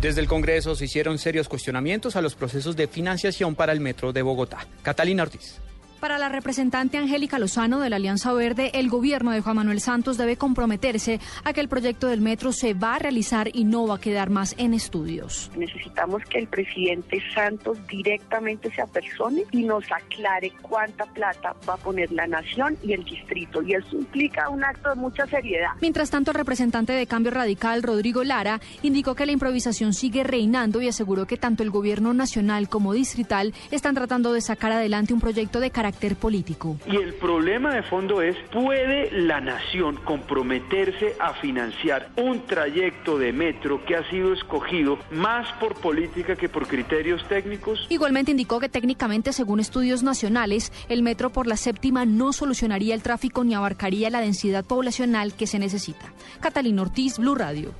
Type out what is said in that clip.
Desde el Congreso se hicieron serios cuestionamientos a los procesos de financiación para el metro de Bogotá. Catalina Ortiz. Para la representante Angélica Lozano de la Alianza Verde, el gobierno de Juan Manuel Santos debe comprometerse a que el proyecto del metro se va a realizar y no va a quedar más en estudios. Necesitamos que el presidente Santos directamente se apersone y nos aclare cuánta plata va a poner la nación y el distrito. Y eso implica un acto de mucha seriedad. Mientras tanto, el representante de Cambio Radical, Rodrigo Lara, indicó que la improvisación sigue reinando y aseguró que tanto el gobierno nacional como distrital están tratando de sacar adelante un proyecto de carácter político. Y el problema de fondo es, ¿puede la nación comprometerse a financiar un trayecto de metro que ha sido escogido más por política que por criterios técnicos? Igualmente indicó que técnicamente, según estudios nacionales, el metro por la séptima no solucionaría el tráfico ni abarcaría la densidad poblacional que se necesita. Catalina Ortiz, Blue Radio.